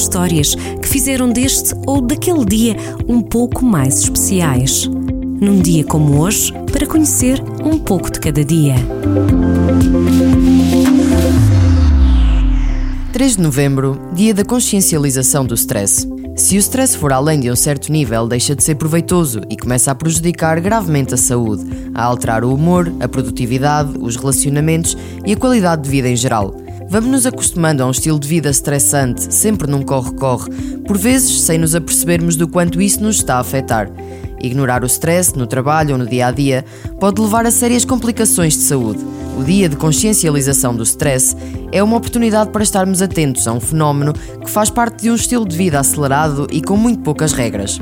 histórias que fizeram deste ou daquele dia um pouco mais especiais. Num dia como hoje, para conhecer um pouco de cada dia. 3 de novembro, dia da consciencialização do stress. Se o stress for além de um certo nível, deixa de ser proveitoso e começa a prejudicar gravemente a saúde, a alterar o humor, a produtividade, os relacionamentos e a qualidade de vida em geral. Vamos nos acostumando a um estilo de vida estressante, sempre num corre-corre, por vezes sem nos apercebermos do quanto isso nos está a afetar. Ignorar o stress no trabalho ou no dia a dia pode levar a sérias complicações de saúde. O Dia de Consciencialização do Stress é uma oportunidade para estarmos atentos a um fenómeno que faz parte de um estilo de vida acelerado e com muito poucas regras.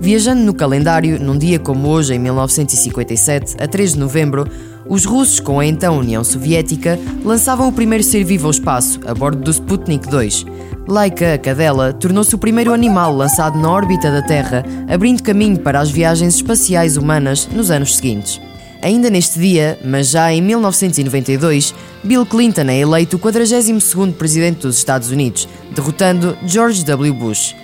Viajando no calendário, num dia como hoje, em 1957, a 3 de novembro, os russos, com a então União Soviética, lançavam o primeiro ser vivo ao espaço, a bordo do Sputnik 2. Laika, a cadela, tornou-se o primeiro animal lançado na órbita da Terra, abrindo caminho para as viagens espaciais humanas nos anos seguintes. Ainda neste dia, mas já em 1992, Bill Clinton é eleito o 42º presidente dos Estados Unidos, derrotando George W. Bush.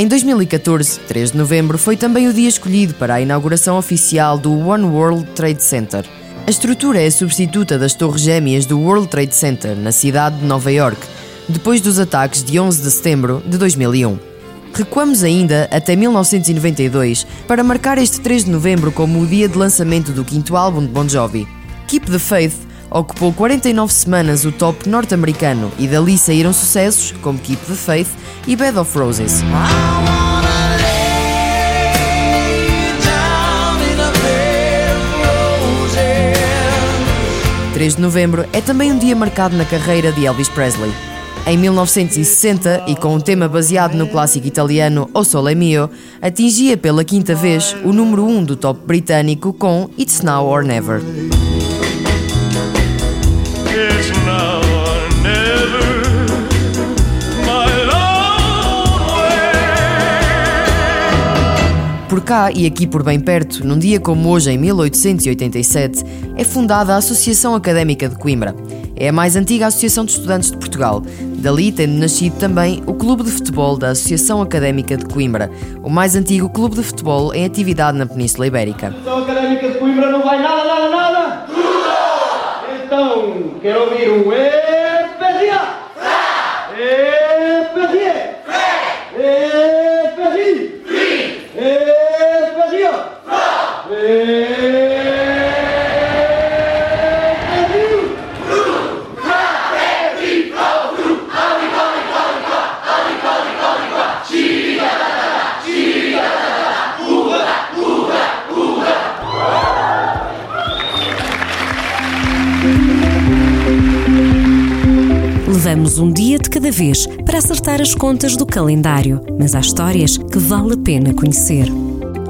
Em 2014, 3 de novembro, foi também o dia escolhido para a inauguração oficial do One World Trade Center. A estrutura é a substituta das torres gêmeas do World Trade Center, na cidade de Nova York, depois dos ataques de 11 de setembro de 2001. Recuamos ainda até 1992 para marcar este 3 de novembro como o dia de lançamento do quinto álbum de Bon Jovi. Keep the Faith ocupou 49 semanas o top norte-americano e dali saíram sucessos como Keep the Faith e Bed of Roses. 3 de novembro é também um dia marcado na carreira de Elvis Presley. Em 1960, e com um tema baseado no clássico italiano O Sole Mio, atingia pela quinta vez o número 1 um do top britânico com It's Now or Never. Por cá e aqui por bem perto, num dia como hoje, em 1887, é fundada a Associação Académica de Coimbra. É a mais antiga associação de estudantes de Portugal. Dali tendo nascido também o Clube de Futebol da Associação Académica de Coimbra, o mais antigo clube de futebol em atividade na Península Ibérica. A Associação Académica de Coimbra não vai nada, nada, nada? Então, quero ouvir um Levamos um dia de cada vez para acertar as contas do calendário, mas há histórias que vale a pena conhecer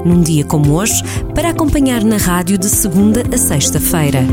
num dia como hoje, para acompanhar na rádio de segunda a sexta-feira.